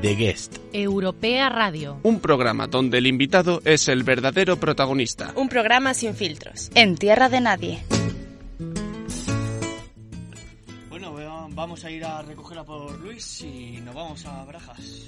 The Guest. Europea Radio. Un programa donde el invitado es el verdadero protagonista. Un programa sin filtros. En tierra de nadie. Bueno, vamos a ir a recogerla por Luis y nos vamos a Brajas.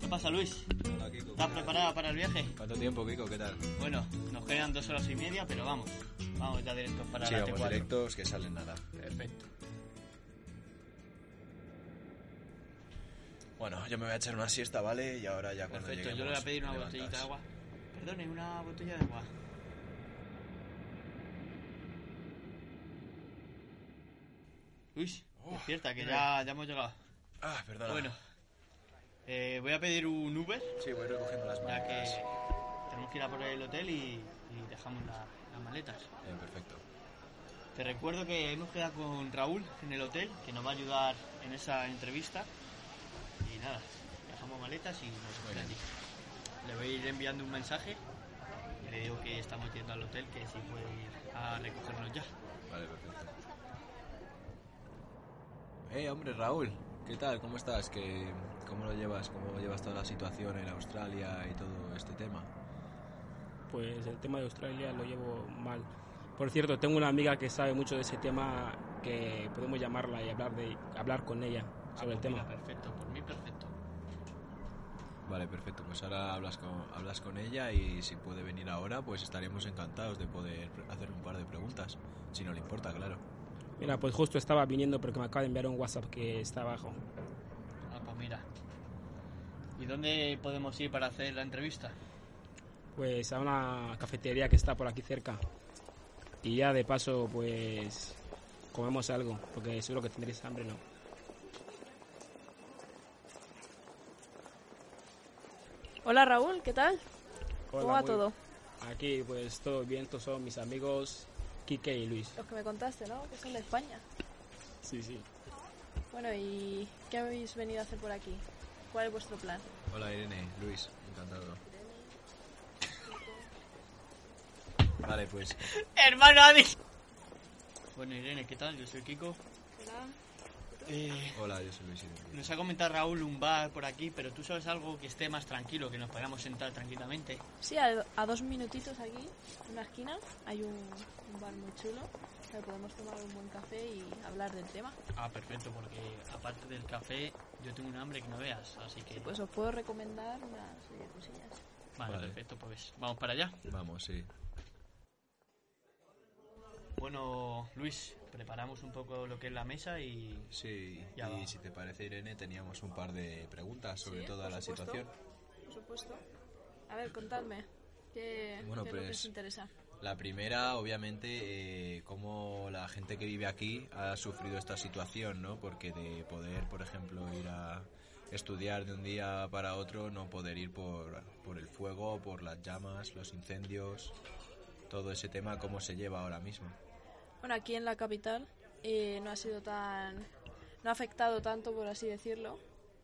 ¿Qué pasa, Luis? Hola, Kiko. ¿Estás preparada para el viaje? ¿Cuánto tiempo, Kiko? ¿Qué tal? Bueno, nos quedan dos horas y media, pero vamos. Vamos ya directos para sí, la vamos T4. directos que salen nada. Perfecto. Bueno, yo me voy a echar una siesta, ¿vale? Y ahora ya cuando Perfecto, yo le voy a pedir una levantas. botellita de agua. Perdone, una botella de agua. Luis, Oh, despierta, que ya, ya hemos llegado. Ah, perdona. Bueno, eh, voy a pedir un Uber, Sí, voy recogiendo las ya maletas. que tenemos que ir a por el hotel y, y dejamos la- las maletas. Bien, perfecto. Te recuerdo que hemos quedado con Raúl en el hotel, que nos va a ayudar en esa entrevista. Nada, dejamos maletas y nos allí. Le voy a ir enviando un mensaje y le digo que estamos yendo al hotel, que si puede ir a recogernos ya. Vale, perfecto. Eh, hombre, Raúl. ¿Qué tal? ¿Cómo estás? ¿Qué, ¿Cómo lo llevas? ¿Cómo llevas toda la situación en Australia y todo este tema? Pues el tema de Australia lo llevo mal. Por cierto, tengo una amiga que sabe mucho de ese tema que podemos llamarla y hablar de hablar con ella sobre el Ah, pues tema. mira, perfecto. Vale, perfecto. Pues ahora hablas con, hablas con ella y si puede venir ahora, pues estaremos encantados de poder hacer un par de preguntas. Si no le importa, claro. Mira, pues justo estaba viniendo porque me acaba de enviar un WhatsApp que está abajo. Ah, pues mira. ¿Y dónde podemos ir para hacer la entrevista? Pues a una cafetería que está por aquí cerca. Y ya de paso, pues comemos algo, porque seguro que tendréis hambre, ¿no? Hola Raúl, ¿qué tal? Hola, ¿Cómo va muy- todo? Aquí, pues todo bien, estos son mis amigos Kike y Luis. Los que me contaste, ¿no? Que son de España. Sí, sí. Bueno, ¿y qué habéis venido a hacer por aquí? ¿Cuál es vuestro plan? Hola, Irene. Luis, encantado. Vale, pues ¡Hermano Adi! Bueno, Irene, ¿qué tal? Yo soy Kiko. Eh, Hola, yo soy Luis nos ha comentado Raúl un bar por aquí, pero tú sabes algo que esté más tranquilo, que nos podamos sentar tranquilamente. Sí, a, a dos minutitos aquí, en una esquina, hay un, un bar muy chulo. donde podemos tomar un buen café y hablar del tema. Ah, perfecto, porque aparte del café, yo tengo un hambre que no veas, así que... Pues os puedo recomendar unas eh, cosillas. Vale, Vale. perfecto, pues vamos para allá. Vamos, sí. Bueno, Luis, preparamos un poco lo que es la mesa y... Sí, Ya y va. si te parece, Irene, teníamos un par de preguntas sobre Sí, toda por la supuesto. situación. Por supuesto. A ver, contadme. ¿Qué, Bueno, qué es lo que pues- os interesa? La primera, obviamente, eh, cómo la gente que vive aquí ha sufrido esta situación, ¿no? Porque de poder, por ejemplo, ir a estudiar de un día para otro, no poder ir por, por el fuego, por las llamas, los incendios, todo ese tema, cómo se lleva ahora mismo. Bueno, aquí en la capital eh, no ha sido tan... no ha afectado tanto, por así decirlo,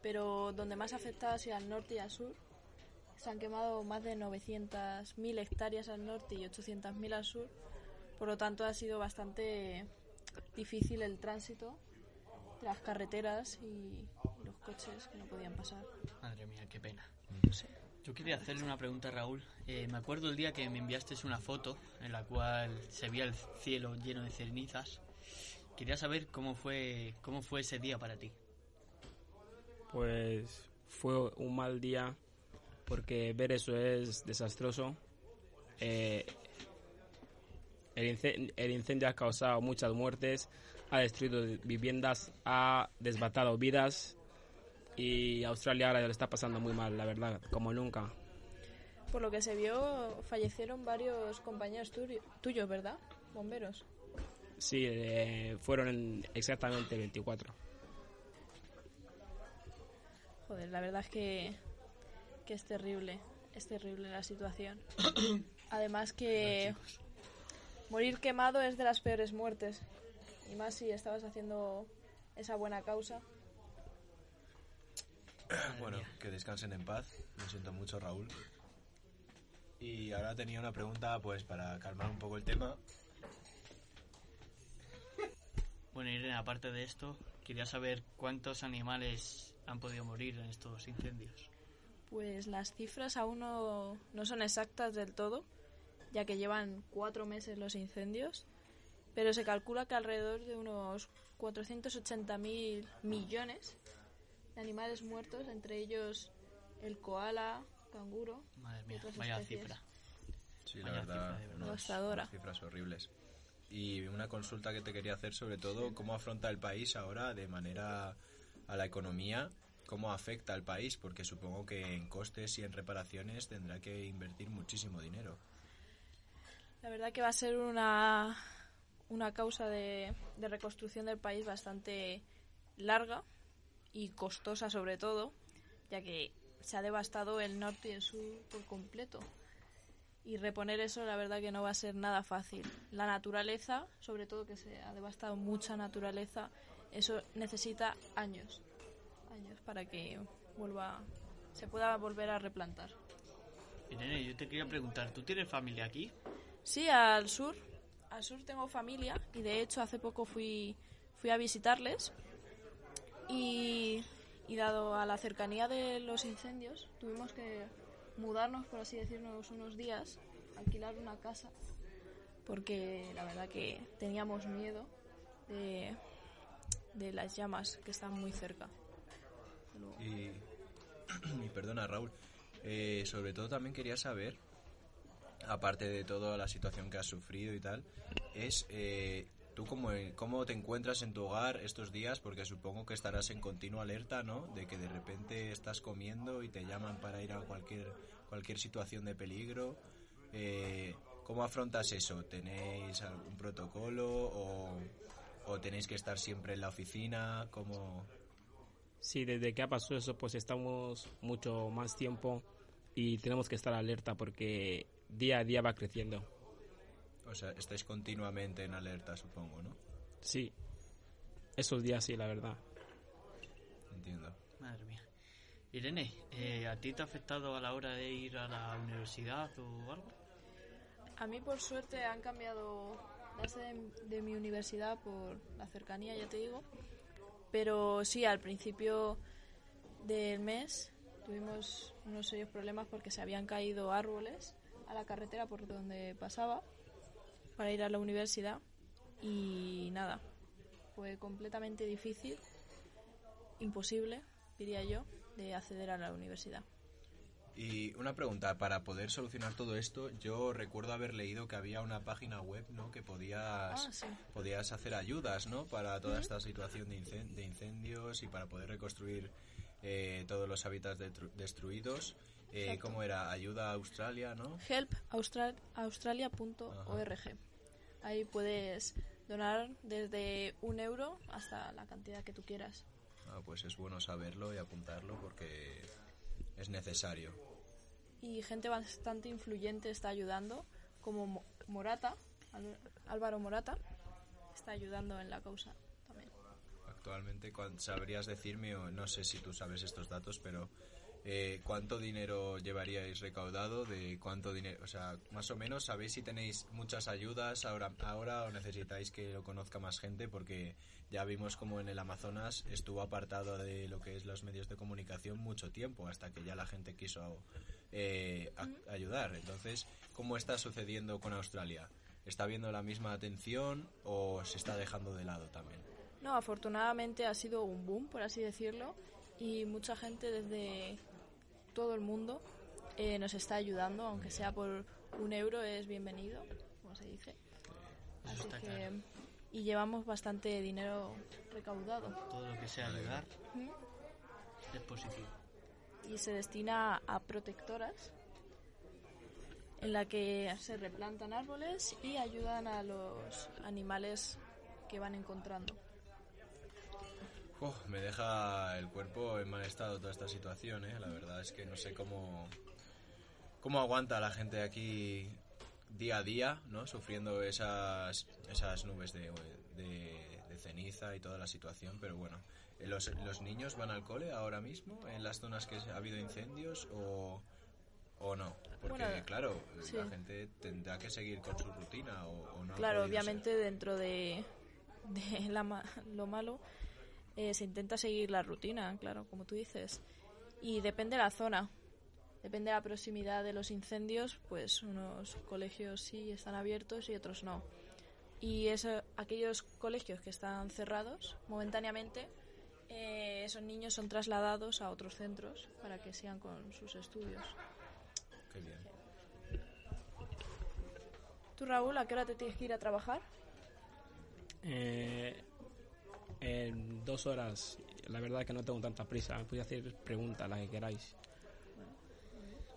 pero donde más ha afectado ha sido al norte y al sur. Se han quemado más de 900.000 hectáreas al norte y 800.000 al sur. Por lo tanto, ha sido bastante difícil el tránsito las carreteras y, coches que no podían pasar. Madre mía, qué pena. No sé. Yo quería hacerle una pregunta a Raúl. Eh, me acuerdo el día que me enviaste una foto en la cual se veía el cielo lleno de cenizas. Quería saber cómo fue, cómo fue ese día para ti. Pues fue un mal día porque ver eso es desastroso. Eh, el, incen- el incendio ha causado muchas muertes, ha destruido viviendas, ha desbatado vidas y Australia ahora le está pasando muy mal, la verdad, como nunca. Por lo que se vio, fallecieron varios compañeros tuyos, ¿verdad? Bomberos. Sí, eh, fueron en exactamente 24. Joder, la verdad es que, que es terrible, es terrible la situación. Además que morir quemado es de las peores muertes. Y más si estabas haciendo esa buena causa. Bueno, que descansen en paz. Lo siento mucho, Raúl. Y ahora tenía una pregunta, pues, para calmar un poco el tema. Bueno, Irene, aparte de esto, quería saber cuántos animales han podido morir en estos incendios? Pues las cifras aún no, no son exactas del todo, ya que llevan cuatro meses los incendios, pero se calcula que alrededor de unos 480.000 millones de animales muertos, entre ellos el koala, canguro Madre y mía, otras vaya especies. cifra. Sí, la Vaya verdad, cifra, unos- unas cifras horribles. Y una consulta que te quería hacer sobre todo, ¿cómo afronta el país ahora de manera a la economía? ¿Cómo afecta al país? Porque supongo que en costes y en reparaciones tendrá que invertir muchísimo dinero. La verdad que va a ser una, una causa de, de reconstrucción del país bastante larga y costosa sobre todo, ya que se ha devastado el norte y el sur por completo. Y reponer eso la verdad que no va a ser nada fácil. La naturaleza, sobre todo que se ha devastado mucha naturaleza, eso necesita años, años para que vuelva, se pueda volver a replantar. Irene, yo te quería preguntar, ¿tú tienes familia aquí? Sí, al sur. Al sur tengo familia y de hecho hace poco fui, fui a visitarles y, dado a la cercanía de los incendios tuvimos que mudarnos, por así decirlo, unos días, alquilar una casa porque la verdad que teníamos miedo de, de las llamas que están muy cerca. Y, y perdona Raúl, eh, sobre todo también quería saber, aparte de toda la situación que has sufrido y tal, es eh, tú cómo, cómo te encuentras en tu hogar estos días, porque supongo que estarás en continua alerta, ¿no? De que de repente estás comiendo y te llaman para ir a cualquier, cualquier situación de peligro. Eh, ¿Cómo afrontas eso? ¿Tenéis algún protocolo o, o tenéis que estar siempre en la oficina? ¿Cómo...? Sí, desde que ha pasado eso, pues estamos mucho más tiempo y tenemos que estar alerta porque día a día va creciendo. O sea, estáis continuamente en alerta, supongo, ¿no? Sí, esos días sí, la verdad. Entiendo. Madre mía. Irene, eh, ¿a ti te ha afectado a la hora de ir a la universidad o algo? A mí, por suerte, han cambiado la sede de, de mi universidad por la cercanía, ya te digo. Pero sí, al principio del mes tuvimos unos serios problemas porque se habían caído árboles a la carretera por donde pasaba para ir a la universidad. Y nada, fue completamente difícil, imposible, diría yo, de acceder a la universidad. Y una pregunta, para poder solucionar todo esto, yo recuerdo haber leído que había una página web, ¿no? Que podías, Ah, sí. podías hacer ayudas, ¿no? Para toda esta situación de, incen- de incendios y para poder reconstruir eh, todos los hábitats detru- destruidos. Eh. ¿Cómo era? Ayuda a Australia, ¿no? helpaustralia.org. Ahí puedes donar desde un euro hasta la cantidad que tú quieras. Ah, pues es bueno saberlo y apuntarlo porque es necesario. Y gente bastante influyente está ayudando, como Mo- Morata, Álvaro Morata, está ayudando en la causa también. Actualmente, ¿cuán- ¿sabrías decirme, o no sé si tú sabes estos datos, pero eh, cuánto dinero llevaríais recaudado? ¿De cuánto dinero? O sea, más o menos, ¿sabéis si tenéis muchas ayudas ahora, ahora o necesitáis que lo conozca más gente? Porque ya vimos como en el Amazonas estuvo apartado de lo que es los medios de comunicación mucho tiempo, hasta que ya la gente quiso eh, a- ayudar. Entonces, ¿cómo está sucediendo con Australia? ¿Está habiendo la misma atención o se está dejando de lado también? No, afortunadamente ha sido un boom, por así decirlo, y mucha gente desde todo el mundo eh, nos está ayudando, aunque sea por un euro es bienvenido, como se dice. Así que, claro. y llevamos bastante dinero recaudado Todo lo que sea ayudar es positivo. y se destina a protectoras en la que se replantan árboles y ayudan a los animales que van encontrando. Oh, me deja el cuerpo en mal estado toda esta situación, ¿eh? La verdad es que no sé cómo, cómo aguanta la gente aquí día a día, ¿no? Sufriendo esas, esas nubes de, de- de ceniza y toda la situación, pero bueno. Eh, ¿Los, ¿Los niños van al cole ahora mismo en las zonas que ha habido incendios o, o no? Porque, Bueno, claro, sí. la gente tendrá que seguir con su rutina o, o no. Claro, podido ser. obviamente dentro de, de la lo malo, eh, se intenta seguir la rutina, claro, como tú dices. Y depende de la zona, depende de la proximidad de los incendios, pues unos colegios sí están abiertos y otros no. Y eso, aquellos colegios que están cerrados momentáneamente, eh, esos niños son trasladados a otros centros para que sigan con sus estudios. Qué bien. ¿Tú, Raúl, a qué hora te tienes que ir a trabajar? Eh, en dos horas, la verdad que no tengo tanta prisa. Me podéis hacer preguntas, las que queráis.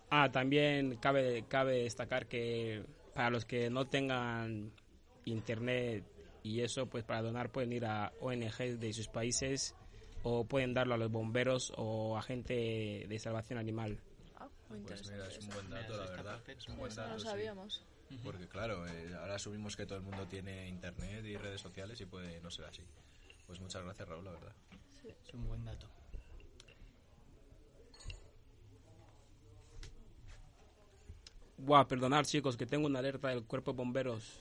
Ah, también cabe, cabe destacar que para los que no tengan internet y eso, pues para donar pueden ir a ONG de sus países o pueden darlo a los bomberos o a gente de salvación animal. Ah, muy Pues interesante mira, es un buen dato, la verdad. Es un buen no dato, sí. sabíamos. Porque claro, eh, ahora asumimos que todo el mundo tiene internet y redes sociales y puede no ser así. Pues muchas gracias, Raúl, la verdad. Es un buen dato. Buah, perdonad chicos, que tengo una alerta del cuerpo de bomberos.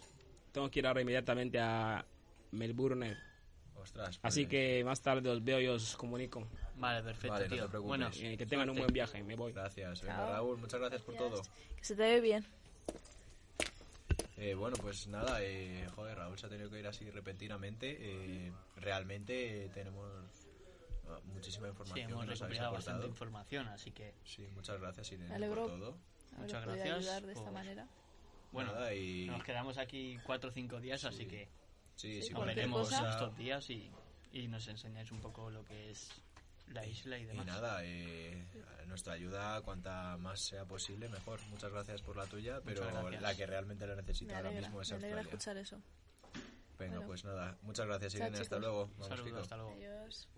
Tengo que ir ahora inmediatamente a Melbourne. Ostras. Así pues, que más tarde os veo y os comunico. Vale, perfecto, Vale, no te tío. preocupes. bueno, Eh, que tengan un buen viaje, me voy. Gracias. Venga. Raúl, muchas gracias por todo. Que se te ve bien. Eh, bueno, pues nada, eh, joder, Raúl se ha tenido que ir así repentinamente. Eh, realmente eh, tenemos ah, muchísima Sí, información hemos habéis recopilado bastante información, así que Sí, muchas gracias, Irene, alegro. por todo. Muchas gracias ayudar de esta por- manera. bueno, Nada, y nos quedamos aquí cuatro o cinco días, así Sí. que sí, Sí, nos veremos estos días y, y nos enseñáis un poco lo que es la isla y Y demás. nada, eh, nuestra ayuda, cuanta más sea posible, mejor. Muchas gracias por la tuya, pero la que realmente la necesita ahora mismo es me alegra Australia. escuchar eso. Venga, Bueno. pues nada, muchas gracias, Chao, Irene. Hasta chicos. luego. Vamos, saludo, Kiko. hasta luego. Adiós.